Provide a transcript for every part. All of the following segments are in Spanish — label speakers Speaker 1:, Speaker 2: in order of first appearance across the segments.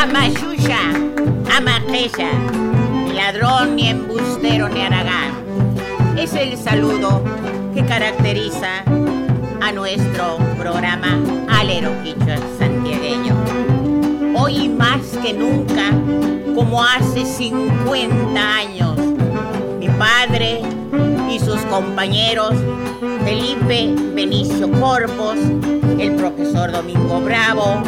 Speaker 1: Amayuya, Amaqueya, ni ladrón, ni embustero, ni aragán. Es el saludo que caracteriza a nuestro programa Alero Quichua Santiagueño. Hoy más que nunca, como hace 50 años, mi padre y sus compañeros Felipe Benicio Corpos, el profesor Domingo Bravo,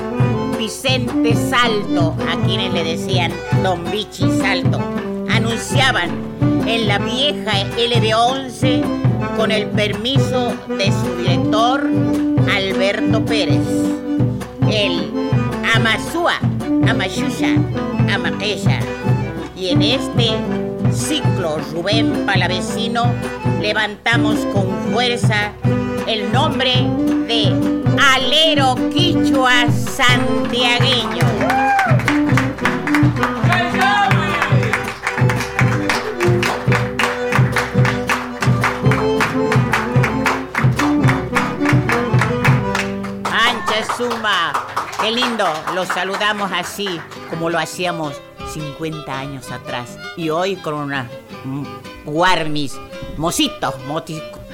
Speaker 1: Vicente Salto, a quienes le decían Don Bichi Salto, anunciaban en la vieja LB11 con el permiso de su director Alberto Pérez. El Amazúa, Amayusha, Amaqueya. Y en este ciclo Rubén Palavecino levantamos con fuerza el nombre de Alero Quichua Santiagueño. Ancha Suma, qué lindo, los saludamos así como lo hacíamos 50 años atrás. Y hoy con una mm, guarmis, mositos,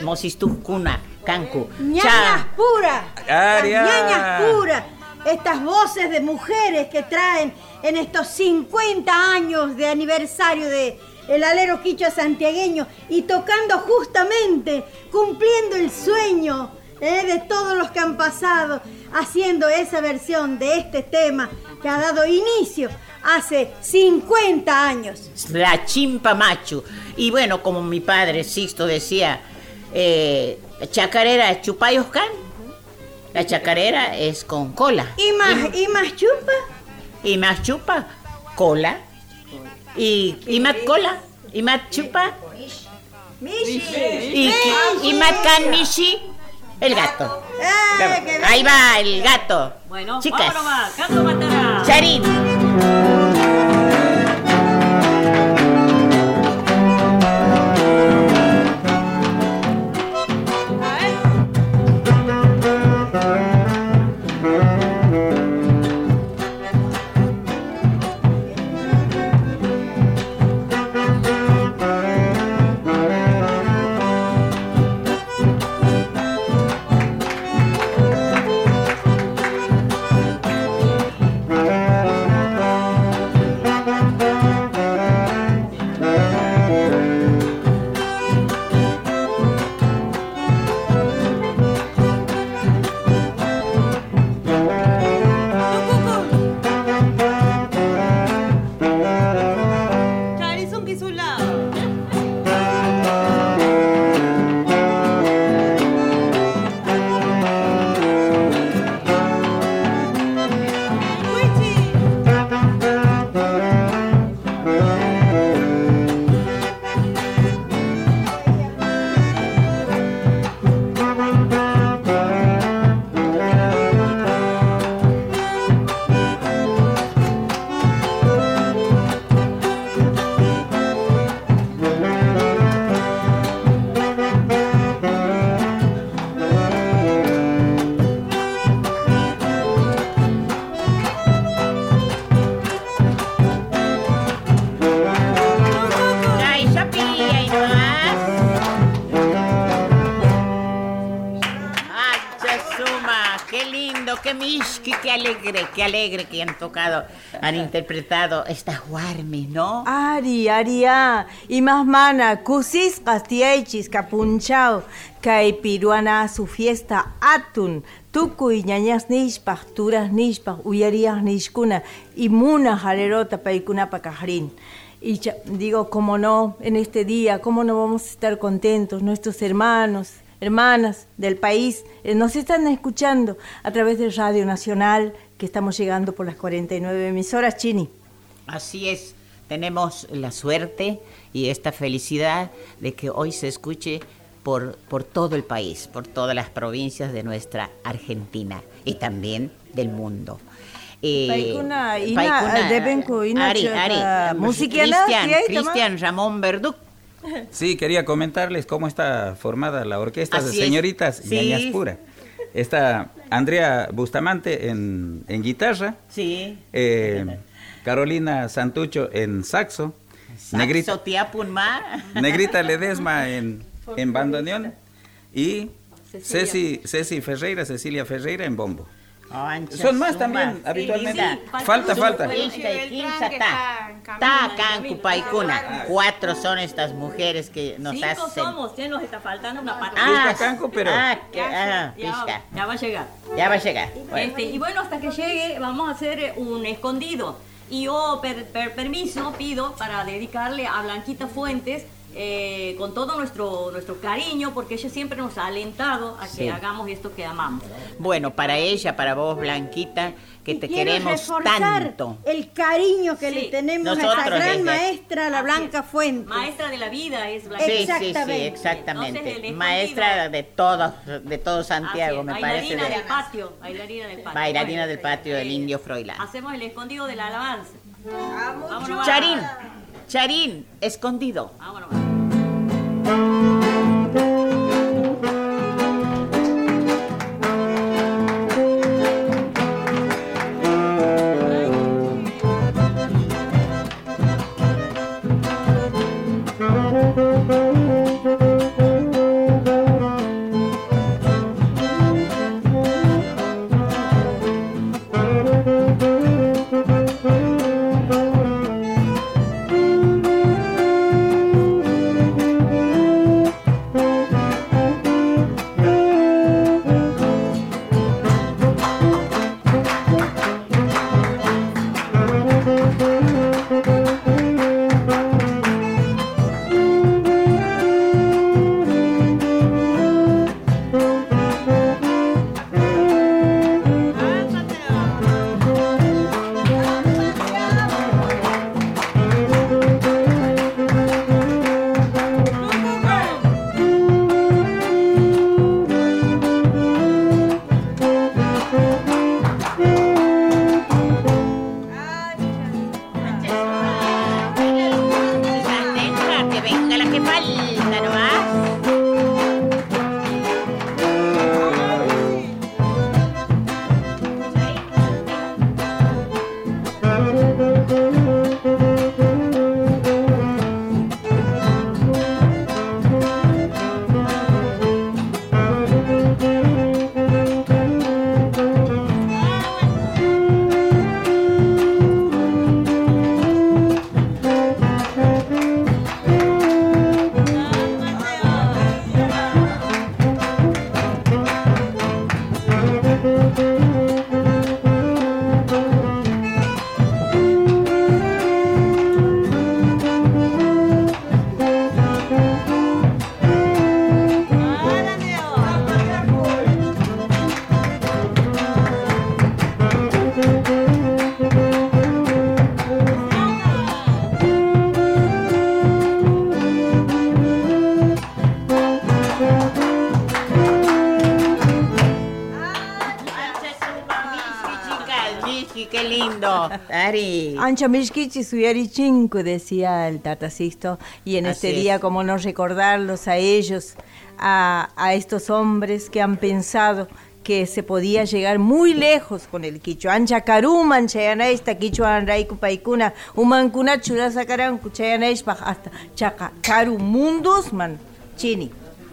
Speaker 1: mosistuscuna, cancu.
Speaker 2: ñañas pura,
Speaker 3: Aria.
Speaker 2: ñañas pura, estas voces de mujeres que traen en estos 50 años de aniversario de el alero quichua santiagueño y tocando justamente, cumpliendo el sueño eh, de todos los que han pasado, haciendo esa versión de este tema que ha dado inicio hace 50 años.
Speaker 1: La chimpa machu. Y bueno, como mi padre Sixto decía, eh, chacarera chupayoscan. La chacarera es con cola.
Speaker 2: ¿Y más, y más chupa?
Speaker 1: Y más chupa, cola. Y, y más cola. Y más chupa.
Speaker 2: Mishi.
Speaker 1: Y, y más canishi, el gato.
Speaker 2: ¡Eh, qué
Speaker 1: Ahí va el gato.
Speaker 4: Bueno,
Speaker 1: Chicas.
Speaker 4: matará.
Speaker 1: Charín.
Speaker 4: Alegre, que han tocado, han interpretado estas guarmis, ¿no?
Speaker 5: Ari, aria, imasmana, kusis qastiaychis kapunchao, kay piruana su fiesta atun, tukuy ñañas nishpaq, turas nishpaq, uyarias nishkuna, imuna jalerota paikunapa kajrin. Y digo, cómo no, en este día, cómo no vamos a estar contentos, nuestros hermanos, hermanas del país, eh, nos están escuchando a través de Radio Nacional, que estamos llegando por las 49 emisoras, Chini.
Speaker 1: Así es, tenemos la suerte y esta felicidad de que hoy se escuche por, por todo el país, por todas las provincias de nuestra Argentina y también del mundo. Eh,
Speaker 5: Paikuna, ina,
Speaker 1: Paikuna,
Speaker 5: debenku, ina
Speaker 1: Ari,
Speaker 5: chaka,
Speaker 1: Ari,
Speaker 5: musikiana,
Speaker 1: Cristian? Cristian Ramón Verduc.
Speaker 3: Sí, quería comentarles cómo está formada la orquesta
Speaker 1: Así
Speaker 3: de
Speaker 1: es.
Speaker 3: señoritas
Speaker 1: Sí.
Speaker 3: ñañas pura. Está Andrea Bustamante en, en guitarra.
Speaker 1: Sí.
Speaker 3: eh, Carolina Santucho en saxo.
Speaker 1: Negrita,
Speaker 3: Negrita, Negrita Ledesma en, en bandoneón. Y Ceci, Ceci Ferreira, Cecilia Ferreira en bombo.
Speaker 1: Ancha
Speaker 3: Son más
Speaker 1: suma.
Speaker 3: también, habitualmente.
Speaker 1: Sí,
Speaker 3: Falta, falta.
Speaker 1: Cuatro son estas mujeres que nos
Speaker 4: Cinco
Speaker 1: hacen.
Speaker 4: somos, ya nos está faltando una parte.
Speaker 1: Ah,
Speaker 3: Pisca, canco, pero-
Speaker 1: Ah, que- ah,
Speaker 4: ya,
Speaker 1: pisca.
Speaker 4: ya va a llegar.
Speaker 1: Ya va a llegar. Bueno.
Speaker 4: Este, y bueno, hasta que llegue vamos a hacer un escondido. Y yo, per, per- permiso, pido para dedicarle a Blanquita Fuentes eh, con todo nuestro, nuestro cariño, porque ella siempre nos ha alentado a que
Speaker 1: Sí.
Speaker 4: hagamos esto que amamos.
Speaker 1: Bueno, para ella, para vos, Blanquita, que te queremos tanto.
Speaker 2: el cariño que
Speaker 4: Sí.
Speaker 2: le tenemos a esta gran
Speaker 1: desde-
Speaker 2: maestra, la
Speaker 4: Así
Speaker 2: Blanca
Speaker 4: es.
Speaker 2: Fuentes.
Speaker 4: Maestra de la vida es
Speaker 1: Sí,
Speaker 4: Blanquita.
Speaker 1: sí, sí,
Speaker 2: Exactamente.
Speaker 1: exactamente.
Speaker 4: Entonces, el escondido-
Speaker 1: Maestra de todo, de todo Santiago, me parece.
Speaker 4: bailarina
Speaker 1: de-
Speaker 4: del patio, bailarina del patio.
Speaker 1: Bailarina
Speaker 4: Bueno,
Speaker 1: del patio del
Speaker 4: eh,
Speaker 1: indio Froilán.
Speaker 4: Hacemos el escondido de la alabanza. Vámonos.
Speaker 1: Charín, Charín, escondido.
Speaker 4: Vámonos.
Speaker 1: Lindo. Ari.
Speaker 5: Ancha Mishkichi Suyarichinko, decía el Tata Sisto, y en
Speaker 1: Así
Speaker 5: este
Speaker 1: es.
Speaker 5: día, como no recordarlos a ellos, a, a estos hombres que han pensado que se podía llegar muy lejos con el quichua. Ancha Karuman, Chayanaista, Quichua Anraiku Paikuna, Umankuna Chura Sakaran, Chayanaishpa, hasta Chaka, Karu Mundos, man, Chini.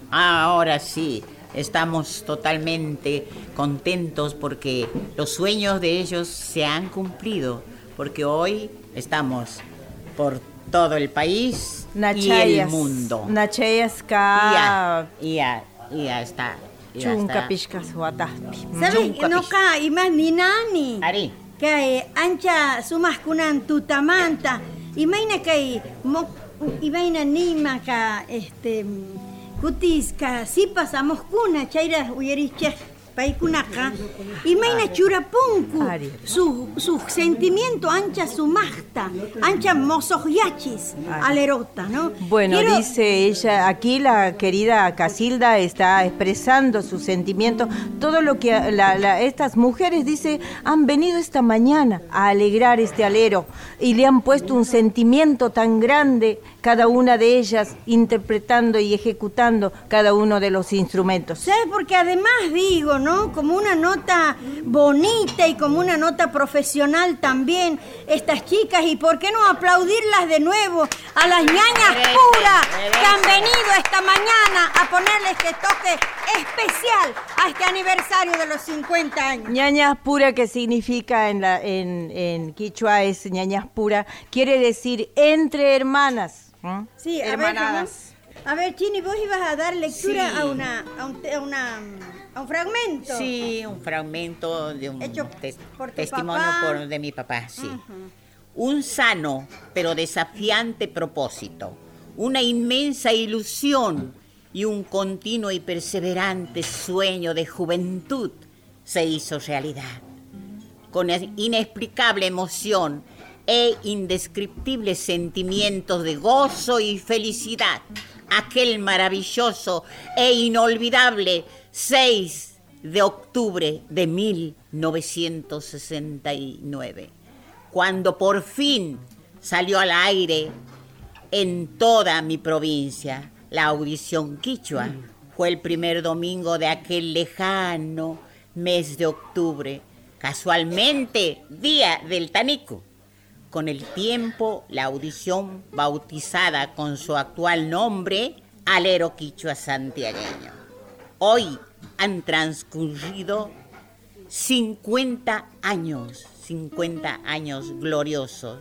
Speaker 1: Ahora sí, estamos totalmente contentos porque los sueños de ellos se han cumplido, porque hoy estamos por todo el país y el mundo.
Speaker 5: Nachayas
Speaker 1: Y
Speaker 5: ka
Speaker 1: ya, y ya, y ya está.
Speaker 5: chunka pishkas.
Speaker 2: ¿Sabes? No ka imas ni nani.
Speaker 1: Ari,
Speaker 2: Kay ancha sumas kunan tutamanta. Imaina mo imaina nima ka este kutis ka sipas amos kuna chaira uyeriche paikunaka. Imaina churapunku. Su su sentimiento ancha sumachta, ancha mosoyachis alerota, ¿no?
Speaker 5: Bueno,
Speaker 2: Quiero-
Speaker 5: dice ella, aquí la querida Casilda está expresando su sentimiento. Todo lo que la- la- estas mujeres, dice, han venido esta mañana a alegrar este alero y le han puesto un sentimiento tan grande, cada una de ellas interpretando y ejecutando cada uno de los instrumentos.
Speaker 2: ¿Sabes? Porque además digo, ¿no? Como una nota bonita y como una nota profesional también, estas chicas. ¿Y por qué no aplaudirlas de nuevo a las ñañas puras que han venido esta mañana a ponerle este toque especial a este aniversario de los 50 años?
Speaker 5: Ñañas pura, que significa en, la, en, en quichua es ñañas pura, quiere decir entre hermanas. ¿no?
Speaker 2: Sí, a ver,
Speaker 5: Hermanadas.
Speaker 2: A ver, Chini, vos ibas a dar lectura
Speaker 1: Sí.
Speaker 2: a, una, a, un, te- a una, a un fragmento.
Speaker 1: Sí, un fragmento de un
Speaker 2: Hecho por
Speaker 1: testimonio por- de mi papá, sí. Un sano pero desafiante propósito, una inmensa ilusión y un continuo y perseverante sueño de juventud se hizo realidad. Con inexplicable emoción e indescriptibles sentimientos de gozo y felicidad, aquel maravilloso e inolvidable 6 de octubre de 1969, cuando por fin salió al aire en toda mi provincia. La audición quichua fue el primer domingo de aquel lejano mes de octubre, casualmente día del Tanico. Con el tiempo, la audición bautizada con su actual nombre, Alero Quichua Santiagueño. Hoy han transcurrido 50 años, 50 años gloriosos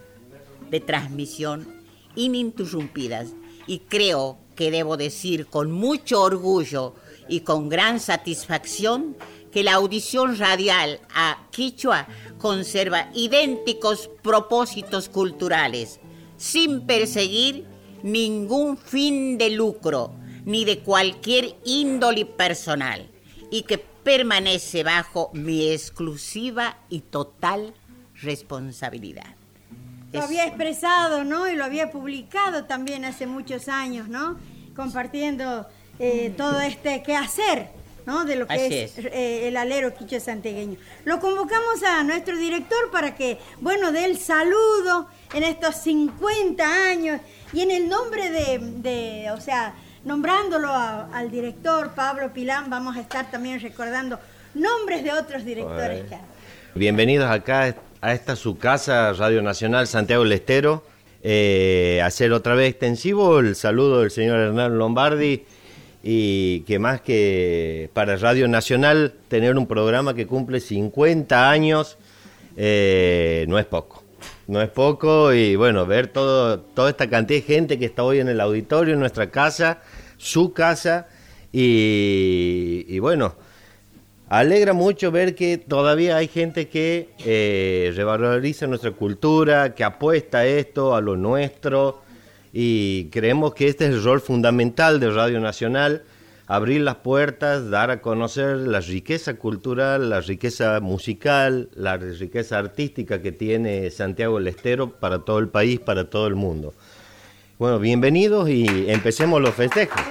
Speaker 1: de transmisión ininterrumpidas. Y creo que debo decir con mucho orgullo y con gran satisfacción que la audición radial a Quichua conserva idénticos propósitos culturales, sin perseguir ningún fin de lucro ni de cualquier índole personal, y que permanece bajo mi exclusiva y total responsabilidad.
Speaker 2: Lo había expresado, ¿no? Y lo había publicado también hace muchos años, ¿no? Compartiendo eh, todo este quehacer, ¿no? De lo que
Speaker 1: Así
Speaker 2: es,
Speaker 1: es.
Speaker 2: eh, el alero quicho santegueño. Lo convocamos a nuestro director para que, bueno, dé el saludo en estos 50 años y en el nombre de, de, o sea, nombrándolo a- al director Pablo Pilán, vamos a estar también recordando nombres de otros directores que
Speaker 6: Bienvenidos acá a esta su casa, Radio Nacional Santiago del Estero. Eh, hacer otra vez extensivo el saludo del señor Hernán Lombardi y que más que para Radio Nacional tener un programa que cumple 50 años eh, no es poco. No es poco y bueno, ver todo, toda esta cantidad de gente que está hoy en el auditorio, en nuestra casa, su casa y, bueno, Alegra mucho ver que todavía hay gente que eh, revaloriza nuestra cultura, que apuesta a esto, a lo nuestro, y creemos que este es el rol fundamental de Radio Nacional, abrir las puertas, dar a conocer la riqueza cultural, la riqueza musical, la riqueza artística que tiene Santiago del Estero para todo el país, para todo el mundo. Bueno, bienvenidos y empecemos los festejos.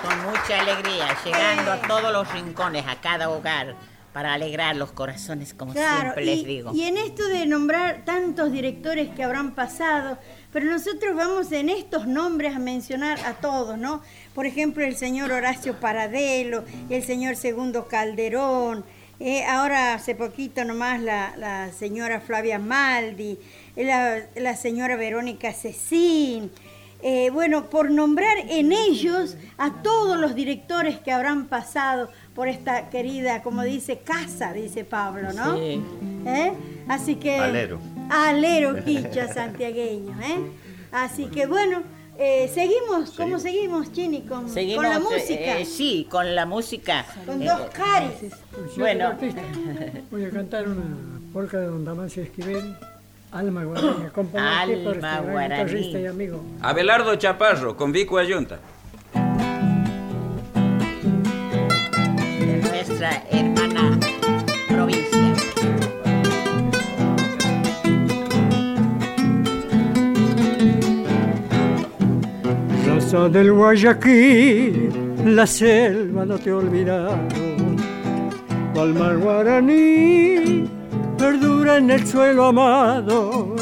Speaker 1: Con mucha alegría, llegando a todos los rincones, a cada hogar, para alegrar los corazones, como
Speaker 2: Claro,
Speaker 1: siempre
Speaker 2: y,
Speaker 1: les digo.
Speaker 2: y en esto de nombrar tantos directores que habrán pasado, pero nosotros vamos en estos nombres a mencionar a todos, ¿no? Por ejemplo, el señor Horacio Paradelo, el señor Segundo Calderón, eh, ahora hace poquito nomás la, la señora Flavia Maldi, la, la señora Verónica Cecín, eh, bueno, por nombrar en ellos a todos los directores que habrán pasado por esta querida, como dice, casa, dice Pablo, ¿no?
Speaker 1: Sí.
Speaker 2: ¿Eh? Así que...
Speaker 6: Alero.
Speaker 2: Alero quicha santiagueño, ¿eh? Así que bueno, eh, seguimos, ¿cómo seguimos, Chini? Con,
Speaker 1: Seguimos,
Speaker 2: con la música.
Speaker 1: eh, sí, con la música.
Speaker 2: con dos caris.
Speaker 1: Bueno.
Speaker 7: Voy a cantar una polca de don Damasio Esquivel, Alma Guaraní, aquí por este gran guitarrista y amigo.
Speaker 3: Abelardo Chaparro, con Vico Ayunta.
Speaker 1: de nuestra hermana provincia.
Speaker 7: Raza del Guayaquil, la selva no te olvidaron. Tu alma guaraní perdura en el suelo amado.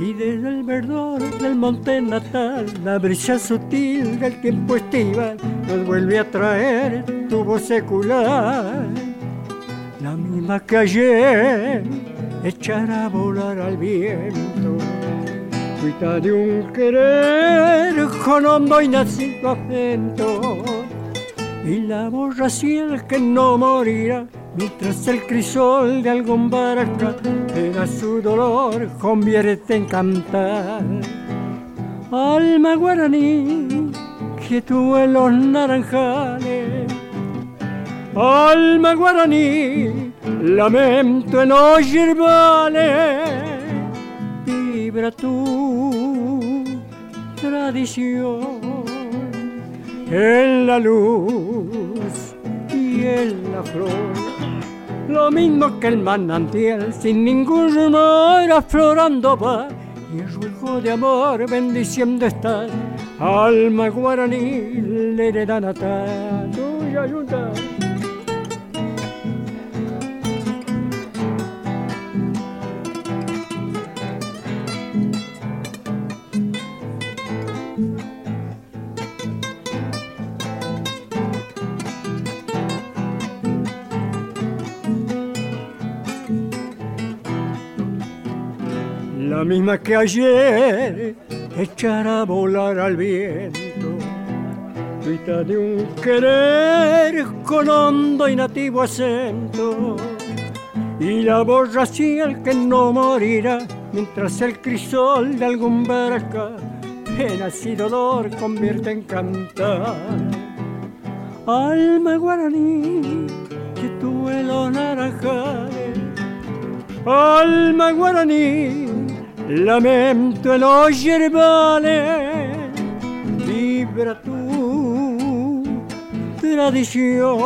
Speaker 7: y desde el verdor del monte natal, la brisa sutil del tiempo estival nos vuelve a traer tu voz secular, la misma que ayer echará a volar al viento. Cuita de un querer con hondo y nacido acento, y la racial que no morirá mientras el crisol de algún barca era su dolor convierte en cantar. Alma guaraní, que tú en los naranjales. Alma guaraní, lamento en los yerbales. Vibra tu tradición en la luz y en la flor lo mismo que el manantial, sin ningún rumor aflorando va, y el ruego de amor bendiciendo está, alma guaraní, la hereda natal, tuya ayuda. La misma que ayer echará a volar al viento, grita de un querer con hondo y nativo acento, y la racial que no morirá mientras el crisol de algún barca penas y dolor convierte en cantar. Alma guaraní, que tu los naranjales, alma guaraní, lamento en los yerbales, vibra tu tradición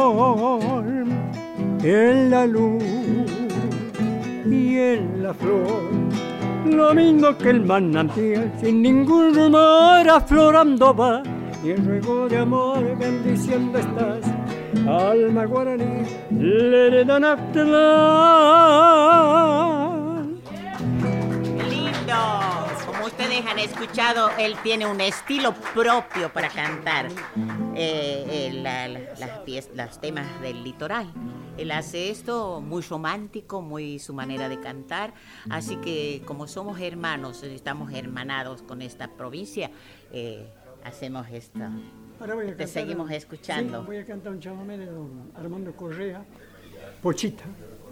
Speaker 7: en la luz y en la flor. Lo mismo que el manantial, sin ningún rumor aflorando va, y el ruego de amor bendiciendo estás, alma guaraní, le
Speaker 1: ustedes han escuchado, él tiene un estilo propio para cantar eh, eh, las, temas del litoral. Él hace esto muy romántico, muy su manera de cantar. Así que como somos hermanos, estamos hermanados con esta provincia, eh, hacemos esto. Te seguimos escuchando.
Speaker 7: voy a cantar un chamamé de don Armando Correa, Pochita.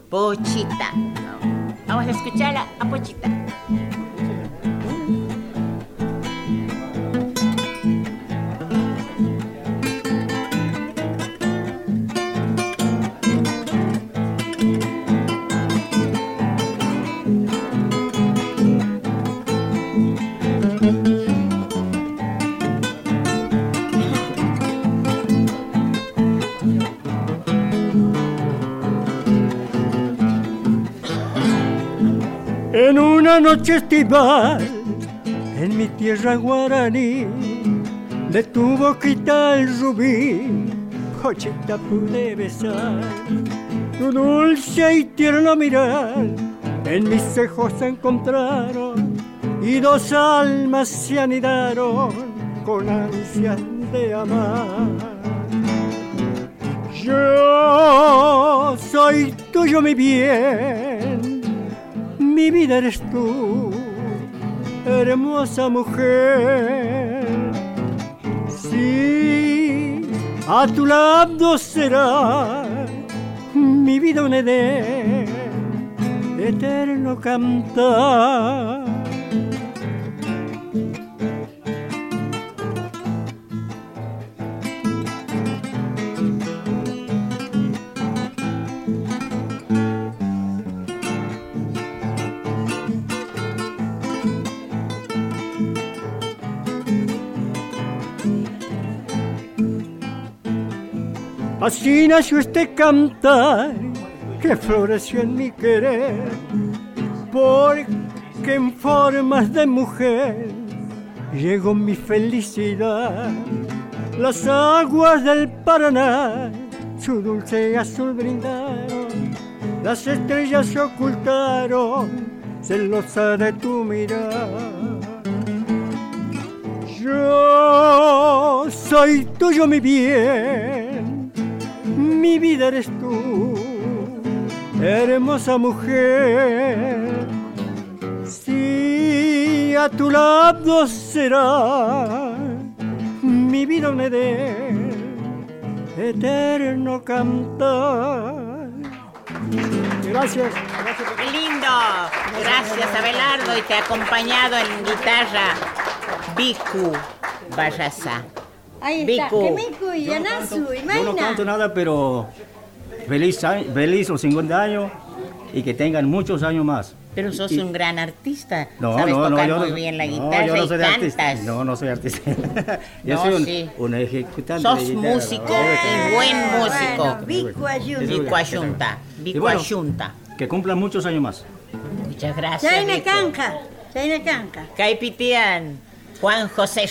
Speaker 1: Pochita. Vamos a escucharla a Pochita.
Speaker 7: Noche estival en mi tierra guaraní de tu boquita el rubí. Pochita pude besar tu dulce y tierno mirar en mis ojos se encontraron y dos almas se anidaron con ansias de amar. Yo soy tuyo mi bien mi vida eres tú, hermosa mujer. Sí, a tu lado será mi vida un eterno cantar. Así nació este cantar que floreció en mi querer, porque en formas de mujer llegó mi felicidad. Las aguas del Paraná su dulce azul brindaron, las estrellas se ocultaron celosa de tu mirar. Yo soy tuyo, mi bien, mi vida eres tú, hermosa mujer. Si a tu lado será mi vida un eterno cantar. Gracias.
Speaker 1: Qué lindo. Gracias, Abelardo. Y te ha acompañado en guitarra Biku Barraza.
Speaker 2: Ahí está.
Speaker 1: Biku.
Speaker 2: Miku y Yanasu,
Speaker 7: Yo no canto nada, pero feliz, feliz los 50 años y que tengan muchos años más.
Speaker 1: Pero sos
Speaker 7: Y-
Speaker 1: un gran artista.
Speaker 7: No,
Speaker 1: Sabes
Speaker 7: no, no,
Speaker 1: tocar
Speaker 7: yo
Speaker 1: muy
Speaker 7: no-
Speaker 1: bien la
Speaker 7: no,
Speaker 1: guitarra
Speaker 7: yo no
Speaker 1: y
Speaker 7: soy de artista.
Speaker 1: cantas.
Speaker 7: No, no soy artista. yo
Speaker 1: No,
Speaker 7: soy un,
Speaker 1: sí.
Speaker 7: un ejecutante
Speaker 1: Sos
Speaker 7: de guitarra.
Speaker 1: músico
Speaker 7: ¿no?
Speaker 1: y buen músico.
Speaker 2: Bueno,
Speaker 1: Bico Ayunta.
Speaker 7: Y
Speaker 1: Bico
Speaker 7: bueno,
Speaker 1: Ayunta.
Speaker 7: Que cumplan muchos años más.
Speaker 1: Muchas gracias.
Speaker 2: Jaina. Canja. Jaina Canja.
Speaker 1: Caipitian, Juan José.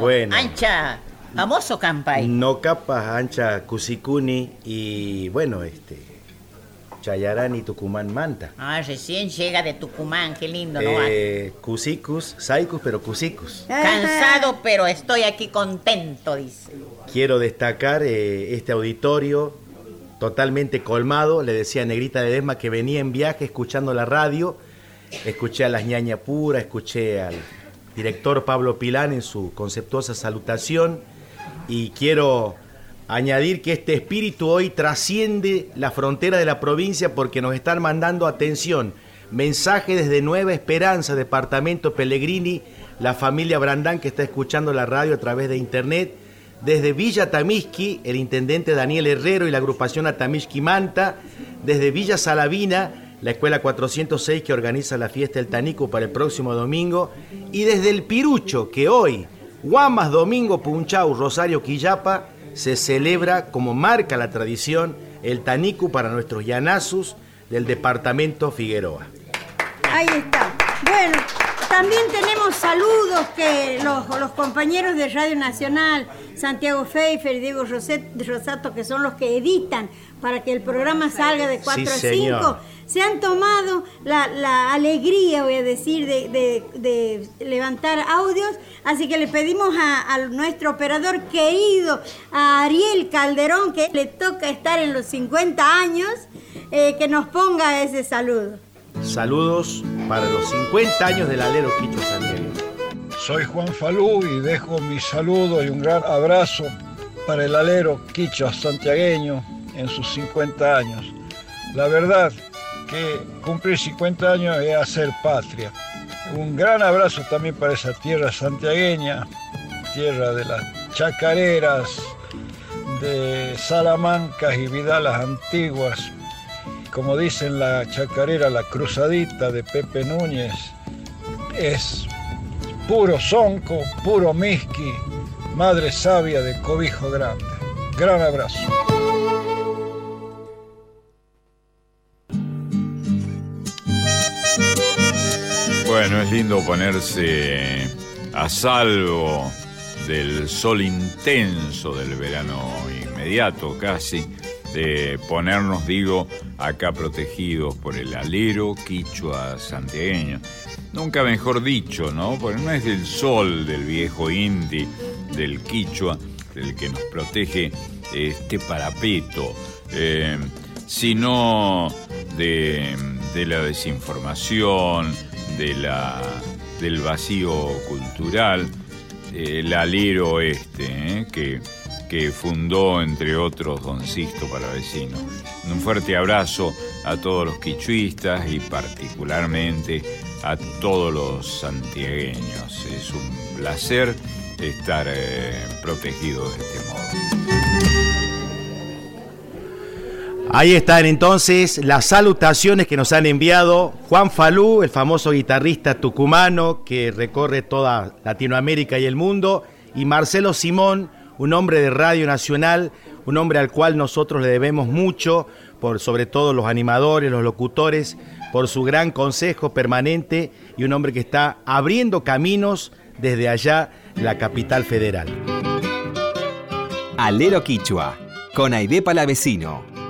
Speaker 8: Bueno.
Speaker 1: Ancha, famoso Campay.
Speaker 8: No capas ancha Cusiguni y bueno, este Chayarán y Tucumán Manta.
Speaker 1: Ah, recién llega de Tucumán, qué lindo, ¿no?
Speaker 8: Eh, Cusicus, Saikus, pero Cusicus.
Speaker 1: Cansado, pero estoy aquí contento, dice.
Speaker 8: Quiero destacar eh, este auditorio totalmente colmado. Le decía a Negrita de Desma que venía en viaje escuchando la radio. Escuché a las ñaña pura, escuché al director Pablo Pilán en su conceptuosa salutación. Y quiero añadir que este espíritu hoy trasciende la frontera de la provincia porque nos están mandando atención. Mensaje desde Nueva Esperanza, departamento Pellegrini, la familia Brandán que está escuchando la radio a través de internet. Desde Villa Tamisqui, el intendente Daniel Herrero y la agrupación Atamishki Manta. Desde Villa Salavina, la escuela 406 que organiza la fiesta del Tanico para el próximo domingo. Y desde el Pirucho, que hoy, Guamas Domingo Punchau, Rosario Quillapa, se celebra como marca la tradición el Tanico para nuestros llanazus del departamento Figueroa.
Speaker 2: Ahí está. Bueno, también tenemos saludos que los, los compañeros de Radio Nacional, Santiago Pfeiffer y Diego Roset- Rosato, que son los que editan para que el programa salga de 4
Speaker 8: Sí,
Speaker 2: a 5,
Speaker 8: señor.
Speaker 2: Se han tomado la, la alegría, voy a decir, de, de- de levantar audios. Así que le pedimos a, a nuestro operador querido, a Ariel Calderón, que le toca estar en los 50 años, eh, que nos ponga ese saludo.
Speaker 8: Saludos para los 50 años del alero Quicho Santiago.
Speaker 9: Soy Juan Falú y dejo mi saludo y un gran abrazo para el alero Quicho santiagueño en sus 50 años. La verdad que cumplir 50 años es hacer patria. Un gran abrazo también para esa tierra santiagueña, tierra de las chacareras, de Salamancas y Vidalas antiguas. Como dicen la chacarera, la cruzadita de Pepe Núñez, es puro sonco, puro misqui, madre sabia de cobijo grande. Gran abrazo.
Speaker 10: Bueno, es lindo ponerse a salvo del sol intenso del verano inmediato casi, de ponernos, digo, acá protegidos por el alero quichua santiagueño. Nunca mejor dicho, ¿no? Porque no es del sol del viejo inti, del quichua, del que nos protege este parapeto, eh, sino de la desinformación, de la, del vacío cultural, el alero este, ¿eh? que, que fundó, entre otros, Don Sisto Palavecino. Un fuerte abrazo a todos los quichuistas y particularmente a todos los santiagueños. Es un placer estar eh, protegidos de este modo.
Speaker 8: Ahí están entonces las salutaciones que nos han enviado Juan Falú, el famoso guitarrista tucumano que recorre toda Latinoamérica y el mundo, y Marcelo Simón, un hombre de Radio Nacional, un hombre al cual nosotros le debemos mucho, por sobre todo los animadores, los locutores, por su gran consejo permanente y un hombre que está abriendo caminos desde allá, la capital federal.
Speaker 11: Alero Quichua, con Aide Palavecino,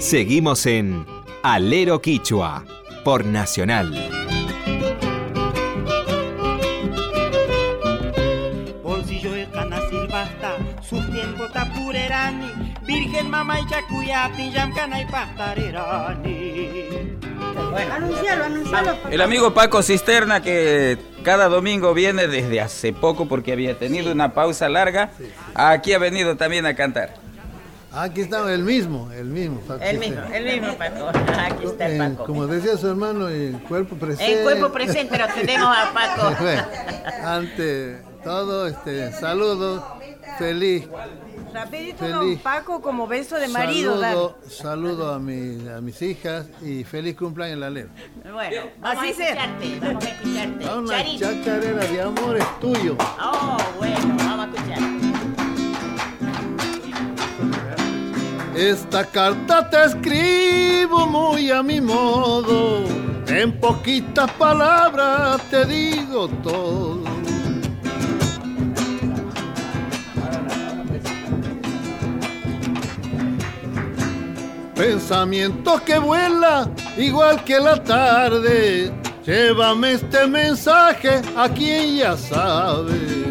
Speaker 12: Seguimos en Alero Quichua por Nacional.
Speaker 11: Bolsillo cana sustento tapurerani, Virgen mamá y chacuyaptin yamcana y pastarerani.
Speaker 2: Anuncialo, anuncialo.
Speaker 3: El amigo Paco Cisterna que cada domingo viene desde hace poco porque había tenido una pausa larga, aquí ha venido también a cantar.
Speaker 13: Aquí está el mismo, el mismo. Paco
Speaker 1: El mismo,
Speaker 13: Cisterna.
Speaker 1: el mismo Paco. Aquí está el
Speaker 13: Eh,
Speaker 1: Paco.
Speaker 13: como decía su hermano, el cuerpo presente.
Speaker 1: En cuerpo presente lo tenemos a Paco.
Speaker 13: Ante todo, este, saludo, feliz.
Speaker 5: Rapidito,
Speaker 13: Feliz.
Speaker 5: don Paco, como beso de marido.
Speaker 13: Saludo, saludo a, mi- a mis hijas y feliz cumpleaños en la ley.
Speaker 1: Bueno, vamos
Speaker 5: Así
Speaker 1: a
Speaker 5: sea.
Speaker 1: escucharte, vamos a escucharte.
Speaker 13: Una chacarera de amor es tuyo.
Speaker 1: Oh, bueno, vamos a escuchar.
Speaker 13: Esta carta te escribo muy a mi modo, en poquitas palabras te digo todo. Pensamiento que vuela igual que la tarde, llévame este mensaje a quien ya sabe.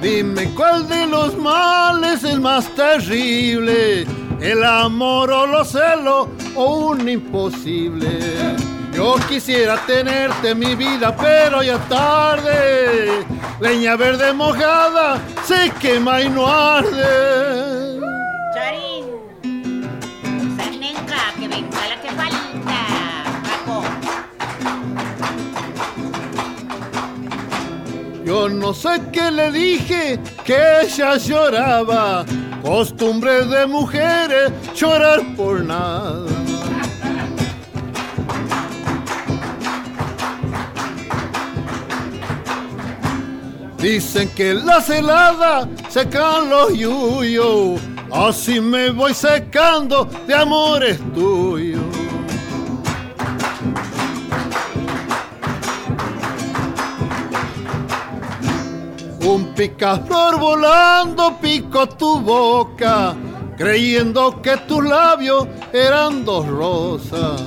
Speaker 13: Dime cuál de los males es más terrible, el amor o los celos o un imposible. Yo quisiera tenerte en mi vida, pero ya tarde. Leña verde mojada se quema y no arde.
Speaker 1: Charín. Que venga la que falta. Paco.
Speaker 13: Yo no sé qué le dije, que ella lloraba. Costumbre de mujeres llorar por nada. Dicen que las heladas secan los yuyos, así me voy secando de amores tuyos. Un picaflor volando picó tu boca, creyendo que tus labios eran dos rosas.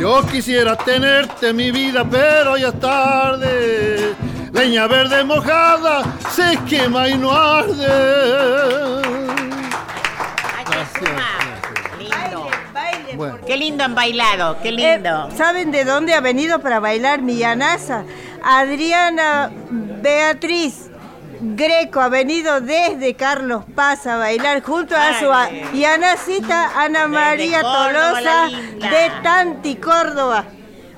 Speaker 13: Yo quisiera tenerte en mi vida, pero ya es tarde. Leña verde mojada se quema y no arde.
Speaker 1: Lindo.
Speaker 13: Bueno.
Speaker 1: Qué lindo han bailado, qué lindo.
Speaker 5: Eh, ¿Saben de dónde ha venido para bailar mi Yanasa? Adriana Beatriz Greco ha venido desde Carlos Paz a bailar junto a su a-
Speaker 1: Ay.
Speaker 5: Yanacita Ana María
Speaker 2: Córdoba,
Speaker 5: Tolosa de Tanti, Córdoba.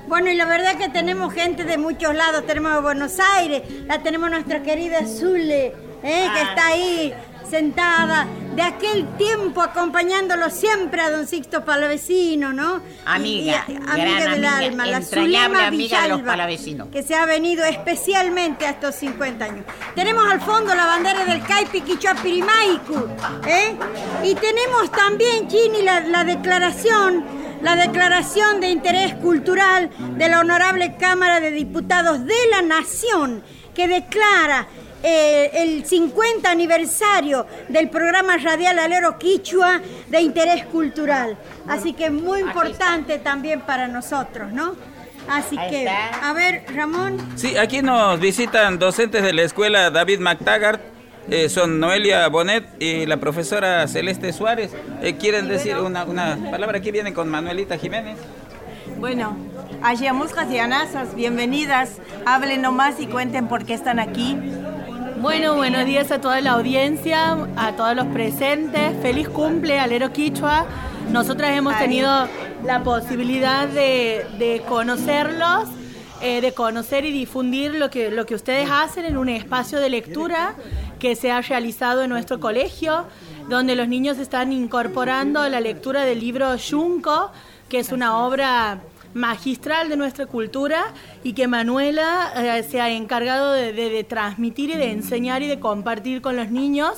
Speaker 2: Bueno, y la verdad que tenemos gente de muchos lados. Tenemos a Buenos Aires, la tenemos nuestra querida Zule, ¿eh? que está ahí sentada, de aquel tiempo acompañándolo siempre a don Sixto Palavecino, ¿no?
Speaker 1: Amiga,
Speaker 2: Y- y-
Speaker 1: gran
Speaker 2: amiga del
Speaker 1: amiga,
Speaker 2: alma, la Zulema
Speaker 1: amiga de los
Speaker 2: Villalba,
Speaker 1: palavecinos.
Speaker 2: que se ha venido especialmente a estos 50 años. Tenemos al fondo la bandera del Caipi Quichuapirimaicu, ¿eh? Y tenemos también, Chini, la, la declaración, la declaración de interés cultural de la Honorable Cámara de Diputados de la Nación, que declara eh, el 50 aniversario del programa radial Alero Quichua de interés cultural. Así que muy importante también para nosotros, ¿no? Así que, a ver, Ramón.
Speaker 3: Sí, aquí nos visitan docentes de la escuela David McTaggart. Eh, son Noelia Bonet y la profesora Celeste Suárez. Eh, ¿Quieren decir una, una palabra? Aquí vienen con Manuelita Jiménez.
Speaker 5: Bueno, Ayamuscas y Anasas, bienvenidas. Hablen nomás y cuenten por qué están aquí.
Speaker 14: Bueno, buenos días a toda la audiencia, a todos los presentes. Feliz cumple, Alero Quichua. Nosotras hemos tenido la posibilidad de, de conocerlos eh, de conocer y difundir lo que, lo que ustedes hacen en un espacio de lectura que se ha realizado en nuestro colegio, donde los niños están incorporando la lectura del libro Junco, que es una obra magistral de nuestra cultura y que Manuela eh, se ha encargado de, de- de transmitir y de enseñar y de compartir con los niños.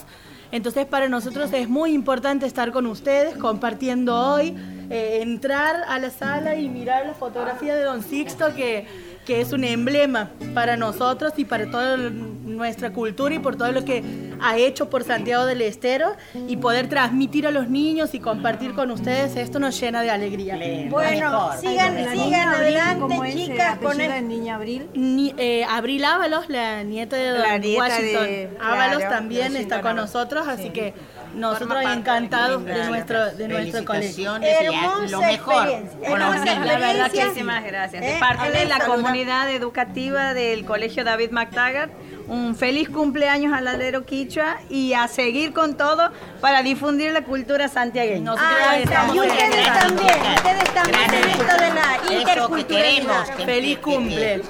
Speaker 14: Entonces para nosotros es muy importante estar con ustedes compartiendo hoy, eh, entrar a la sala y mirar la fotografía de Don Sixto que, que es un emblema para nosotros y para toda nuestra cultura y por todo lo que ha hecho por Santiago del Estero y poder transmitir a los niños y compartir con ustedes esto nos llena de alegría.
Speaker 2: Bueno, sigan, sigan adelante,
Speaker 14: ¿cómo es, eh,
Speaker 2: chicas, con el...
Speaker 5: niña Abril?
Speaker 14: Ni- eh, Abril Ábalos, la nieta de Don
Speaker 5: La nieta
Speaker 14: Washington.
Speaker 5: de-
Speaker 14: Ábalos
Speaker 5: claro,
Speaker 14: también
Speaker 5: Washington
Speaker 14: está con nosotros, así que nosotros encantados
Speaker 1: de
Speaker 14: de nuestro, de nuestro colegio.
Speaker 1: Haz lo mejor
Speaker 2: hermosa
Speaker 1: niños.
Speaker 15: La verdad que muchísimas gracias.
Speaker 2: ¿Eh?
Speaker 15: De parte de la
Speaker 2: saluda.
Speaker 15: Comunidad educativa del Colegio David McTaggart, un feliz cumpleaños al alero quichua y a seguir con todo para difundir la cultura santiagueña.
Speaker 2: Ah, está. Y ustedes también, ustedes también en esto de la interculturalidad.
Speaker 1: que-
Speaker 14: Feliz cumple.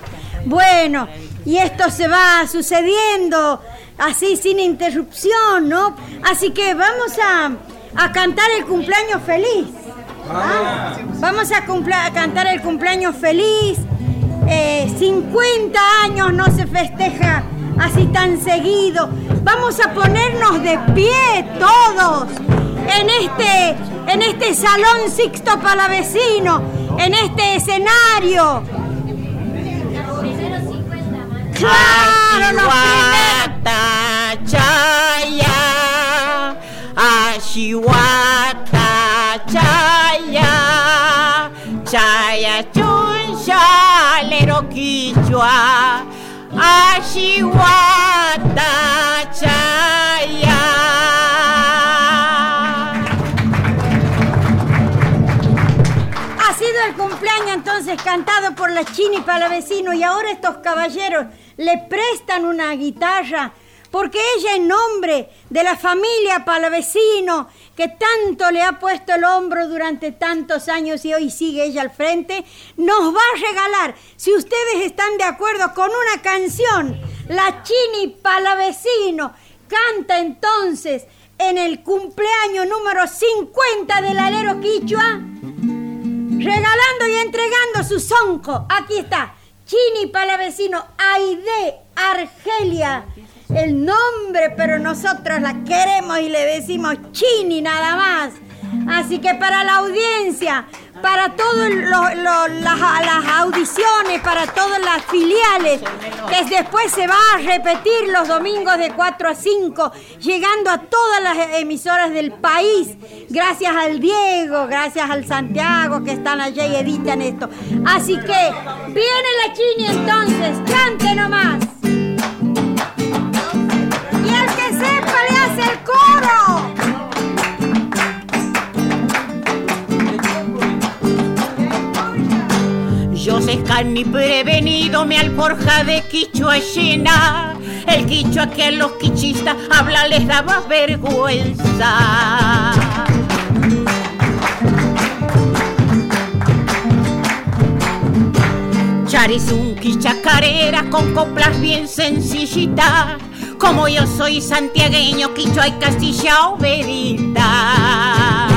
Speaker 2: Bueno, y esto se va sucediendo así sin interrupción, ¿no? Así que vamos a, a cantar el cumpleaños feliz. ¿ah? Vamos a, cumpla- a cantar el cumpleaños feliz. Eh, 50 años no se festeja así tan seguido. Vamos a ponernos de pie todos en este, en este salón Sixto Palavecino, en este escenario. Claro, los
Speaker 1: Ashiwata
Speaker 2: Ha sido el cumpleaños entonces cantado por la Chini Palavecino y ahora estos caballeros le prestan una guitarra porque ella en nombre de la familia Palavecino que tanto le ha puesto el hombro durante tantos años y hoy sigue ella al frente, nos va a regalar, si ustedes están de acuerdo con una canción, la Chini Palavecino canta entonces en el cumpleaños número 50 del alero quichua regalando y entregando su sonco. Aquí está, Chini Palavecino, Aide Argelia. El nombre, pero nosotros la queremos y le decimos Chini nada más. Así que para la audiencia, para todas las, audiciones, para todas las filiales, que después se va a repetir los domingos de 4 a 5, llegando a todas las emisoras del país, gracias al Diego, gracias al Santiago que están allá y editan esto. Así que viene la Chini entonces, cante nomás. Que sepa le hace el coro.
Speaker 1: Yo sé ni prevenido me alforja de quichua llena. El quichua que a los quichistas habla les daba vergüenza. Charizunqui chacarera con coplas bien sencillitas. Como yo soy santiagueño, quichua y castilla verita.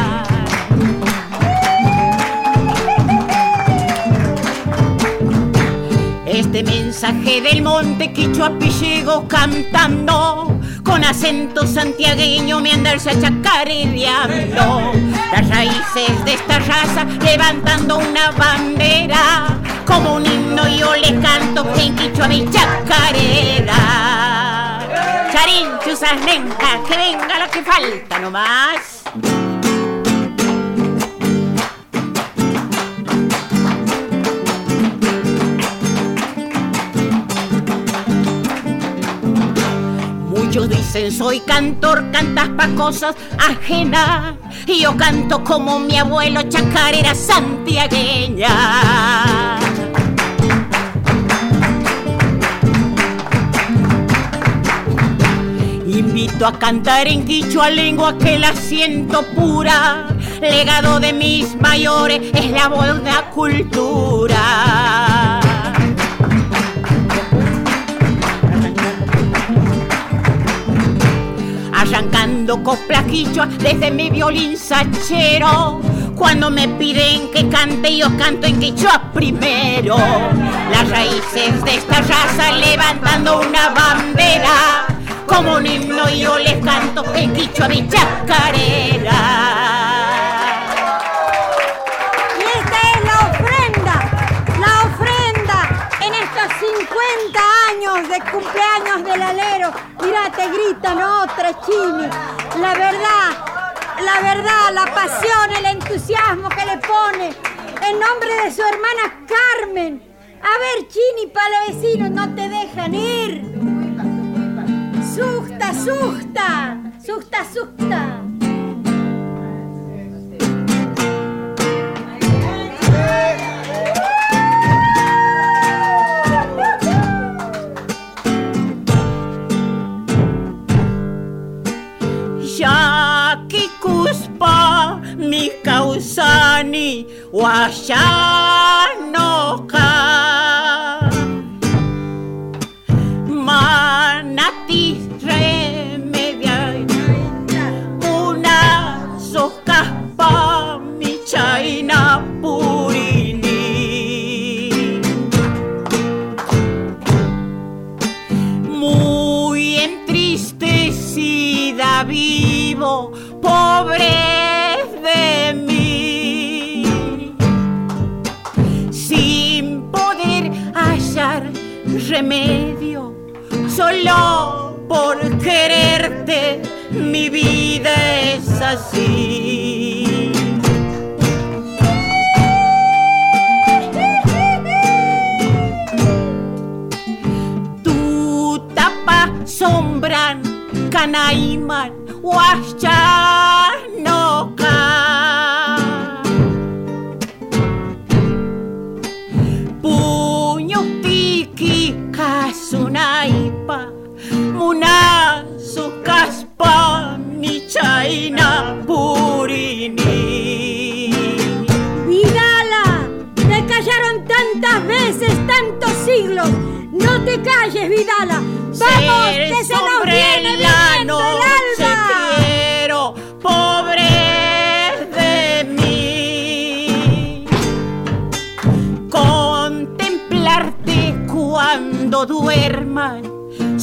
Speaker 1: Este mensaje del monte Quichuapi llegó cantando Con acento santiagueño me andarse a chacarereando Las raíces de esta raza levantando una bandera Como un himno yo le canto en Quichua mi chacarera Charín, chusas, nenca, que venga lo que falta nomás Muchos dicen soy cantor, cantas pa' cosas ajenas. Y yo canto como mi abuelo chacarera santiagueña. a cantar en quichua lengua que la siento pura. Legado de mis mayores es la buena cultura. Arrancando coplas quichua desde mi violín sachero. Cuando me piden que cante, yo canto en quichua primero. Las raíces de esta raza levantando una bandera como un himno yo les canto en quichua mi chacarera.
Speaker 2: Y esta es la ofrenda, la ofrenda en estos 50 años de cumpleaños del alero. Mira, te gritan otra, Chini. La verdad, la verdad, la pasión, el entusiasmo que le pone en nombre de su hermana Carmen. A ver, Chini, para vecinos, no te dejan ir. Surta! Surta, surta!
Speaker 1: Jaki kuspa, mikausani, washa.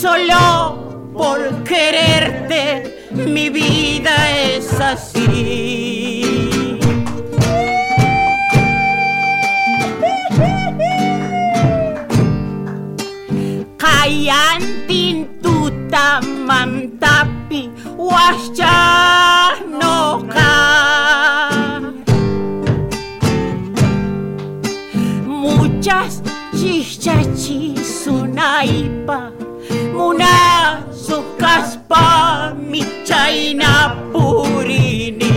Speaker 1: Solo por quererte, mi vida es así. Kayantin tuta mantapi washanoka Muchas chichachis sunaipa Muna sukaspa mi chaina purini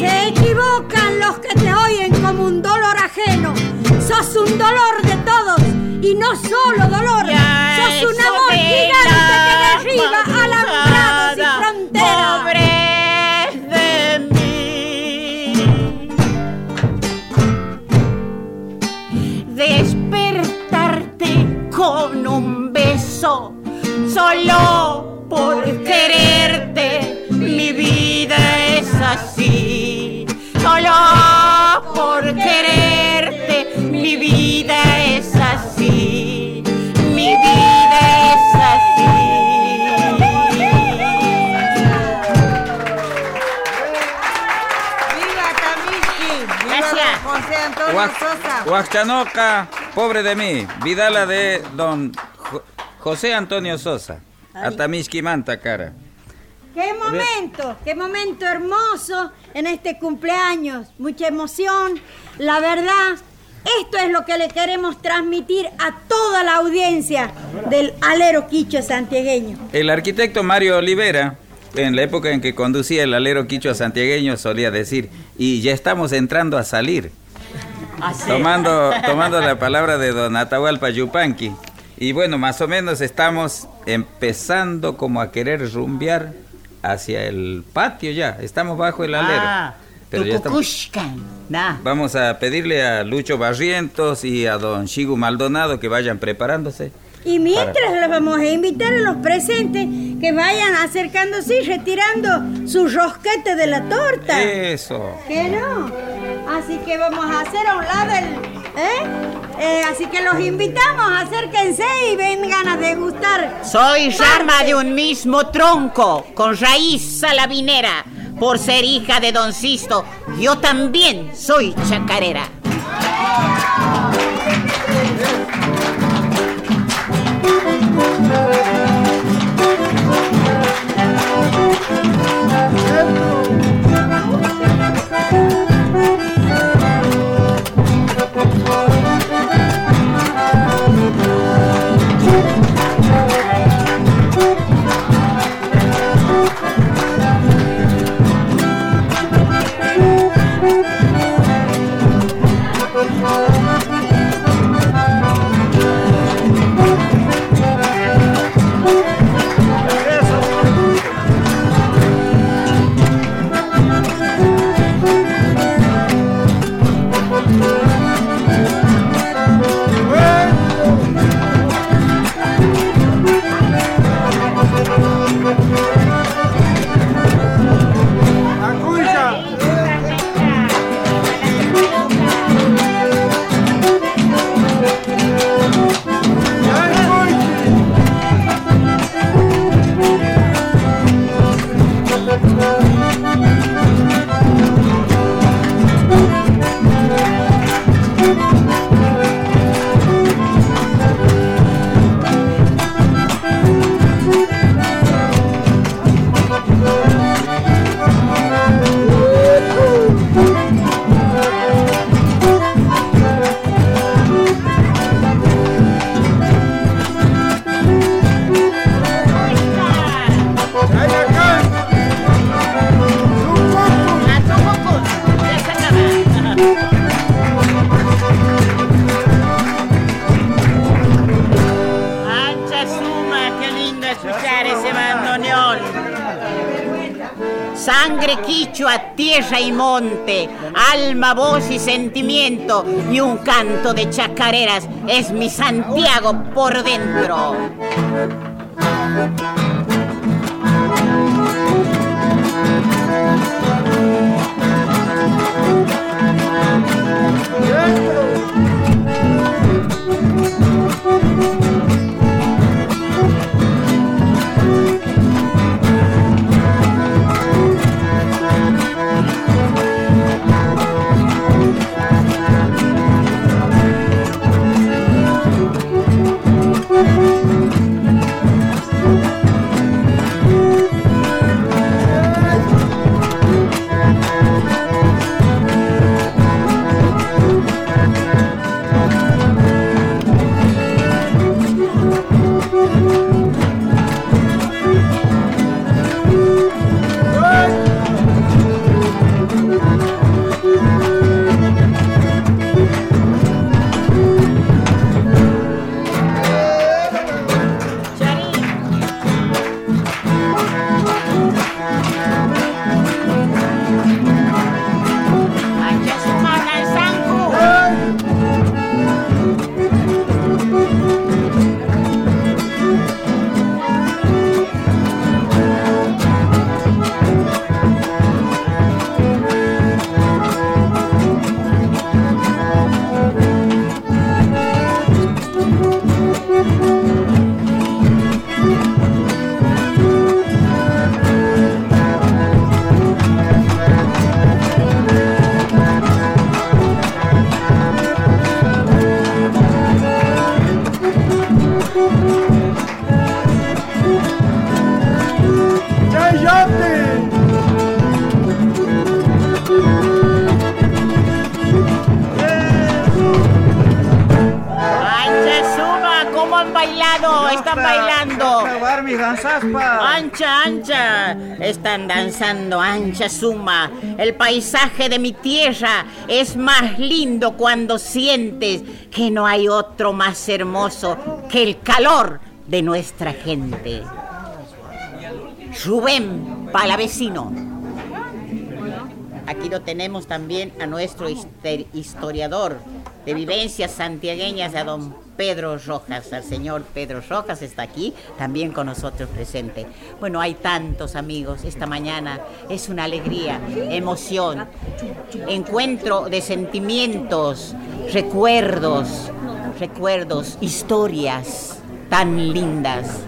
Speaker 2: Se equivocan los que te oyen como un dolor ajeno. Sos un dolor de todos y no solo dolor.
Speaker 1: Ya
Speaker 2: Sos un amor gigante que
Speaker 1: la
Speaker 2: derriba alambrados
Speaker 1: solo por quererte, mi vida es así. Solo por quererte, mi vida es así. Mi vida es así.
Speaker 5: ¡Viva Tamishki! ¡Viva José Antonio Sosa!
Speaker 3: Huachanoca, pobre de mí. Vidala de don José Antonio Sosa. Atamishki Manta, cara.
Speaker 2: ¡Qué momento! ¡Qué momento hermoso en este cumpleaños! Mucha emoción. La verdad, esto es lo que le queremos transmitir a toda la audiencia del alero quicho santiagueño.
Speaker 3: El arquitecto Mario Olivera, en la época en que conducía el alero quichua santiagueño, solía decir, y ya estamos entrando a salir. Tomando, tomando la palabra de don Atahualpa Yupanqui. Y bueno, más o menos estamos empezando como a querer rumbear hacia el patio ya. Estamos bajo el alero.
Speaker 16: Ah,
Speaker 3: Pero ya estamos-
Speaker 16: Tucucushcan. Nah.
Speaker 3: Vamos a pedirle a Lucho Barrientos y a don Shigu Maldonado que vayan preparándose.
Speaker 2: Y mientras les vamos a invitar a los presentes que vayan acercándose y retirando su rosquete de la torta.
Speaker 3: Eso.
Speaker 2: ¿Qué no? Así que vamos a hacer a un lado el... ¿eh? Eh, así que los invitamos, acérquense y vengan a degustar.
Speaker 1: Soy rama de un mismo tronco, con raíz salabinera. Por ser hija de Don Sisto, yo también soy chacarera. Voz y sentimiento, y un canto de chacareras es mi Santiago por dentro. Están danzando, ancha suma. El paisaje de mi tierra es más lindo cuando sientes que no hay otro más hermoso que el calor de nuestra gente. Rubén Palavecino. Aquí lo tenemos también a nuestro historiador, de vivencias santiagueñas a don Pedro Rojas, al señor Pedro Rojas está aquí, también con nosotros presente. Bueno, hay tantos amigos, esta mañana es una alegría, emoción, encuentro de sentimientos, recuerdos, recuerdos, historias tan lindas.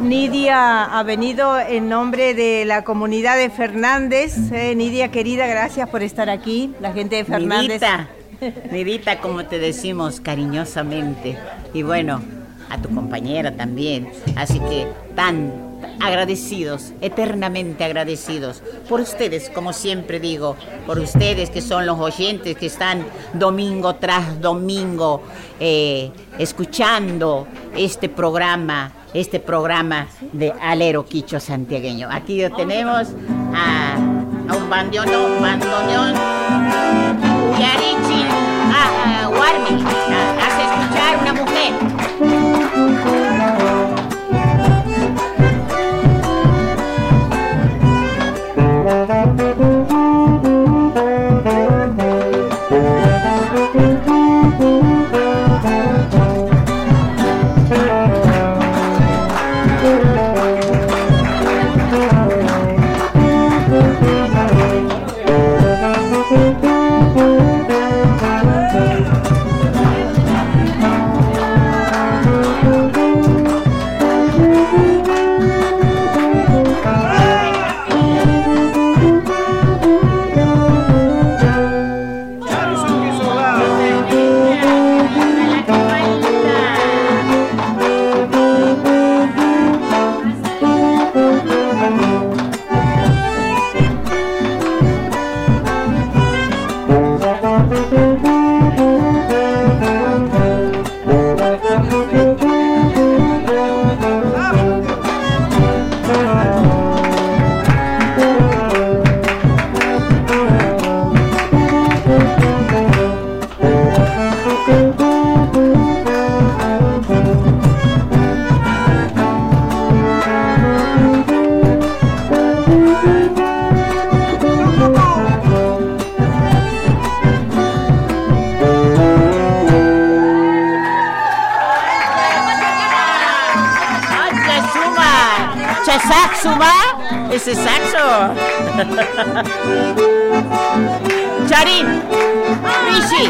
Speaker 5: Nidia ha venido en nombre de la comunidad de Fernández. Eh, Nidia, querida, gracias por estar aquí. La gente de Fernández.
Speaker 1: Nidita, Nidita, como te decimos cariñosamente. Y bueno, a tu compañera también. Así que tan agradecidos, eternamente agradecidos por ustedes, como siempre digo, por ustedes que son los oyentes que están domingo tras domingo eh, escuchando este programa, este programa de Alero Quicho Santiagueño. Aquí tenemos a, a un bandoneón, bandoneón, Uyarichi, a, a Warmi, a- escuchar una mujer. ¡Ese saxo! ¡Charín! ¡Rishi!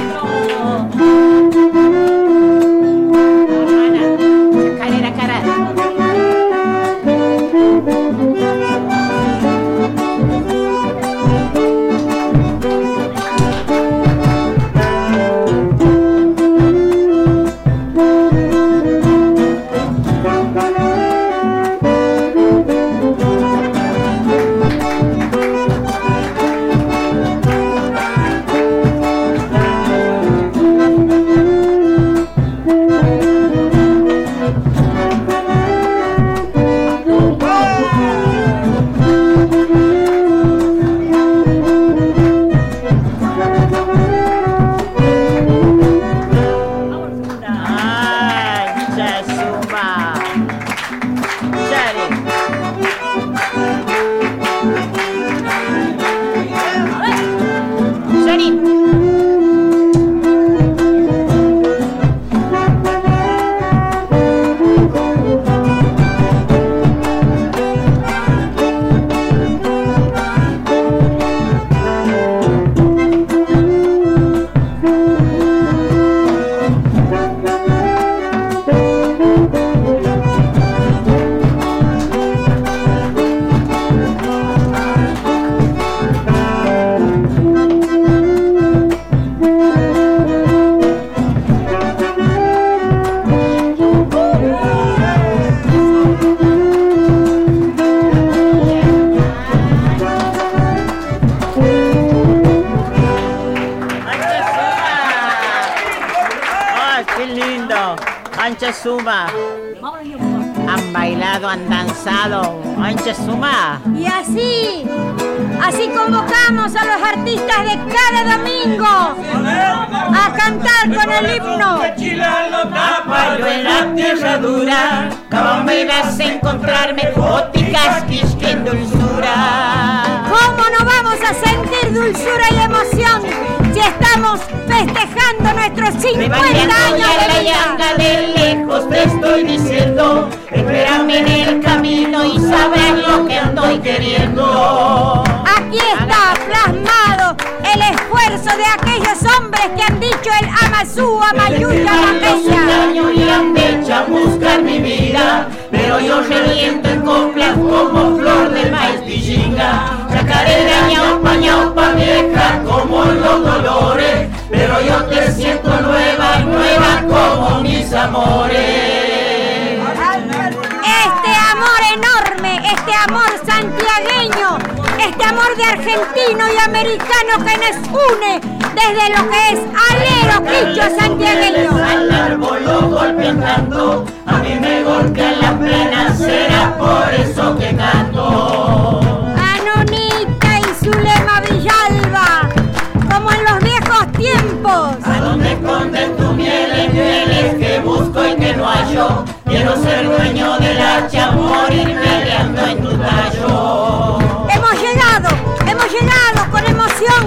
Speaker 1: Dura, ¿cómo me vas a encontrarme? Góticas, que en dulzura.
Speaker 2: ¿Cómo no vamos a sentir dulzura y emoción si estamos festejando nuestros 50
Speaker 1: Rebañando
Speaker 2: años de vida.
Speaker 1: de lejos te estoy diciendo Espérame en el camino y sabrás lo que estoy queriendo
Speaker 2: Aquí está plasmado el esfuerzo de aquellos hombres que han dicho el Amazú, Amayuya,
Speaker 1: Hace un
Speaker 2: Mameya.
Speaker 1: año y han hecho a buscar mi vida Pero yo reviento en coplas como flor de maíz pillinga Chacarera, ñaupa, ñaupa vieja como los dolores Pero yo te siento nueva, nueva como mis amores
Speaker 2: Este amor enorme, este amor santiagueño, este amor de argentino y americano que nos une desde lo que es alero quicho santiagueño.
Speaker 1: Al árbol lo golpean tanto, a mí me golpean las penas, será por eso que canto.
Speaker 2: Anonita y Zulema Villalba, como en los viejos tiempos.
Speaker 1: ¿A dónde esconden tu mieles, mieles que busco y que no hallo? Quiero ser dueño del hacha, morir peleando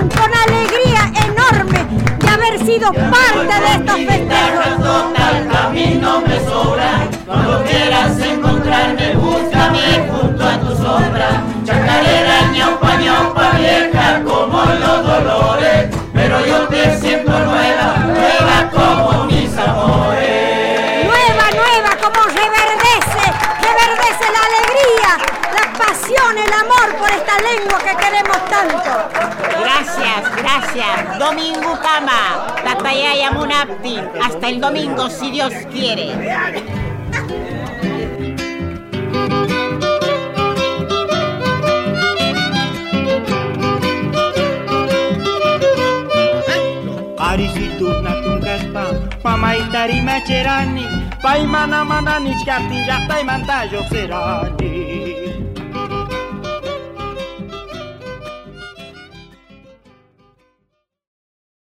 Speaker 2: con alegría enorme de haber sido parte de estos festejos.
Speaker 1: Total camino me sobra, cuando quieras encontrarme, búscame junto a tu sombra. Chacarera, ñaupa, ñaupa, vieja como los dolores, pero yo te siento
Speaker 2: amor por esta lengua que queremos tanto.
Speaker 1: Gracias, gracias. Domingo Kama, Tatayaya Munapti. Hasta el domingo, si Dios quiere.
Speaker 11: Arisitukna tunkaspa Pamaitari macherani Paimana mana nichkapti llaqtaymanta lluqsirani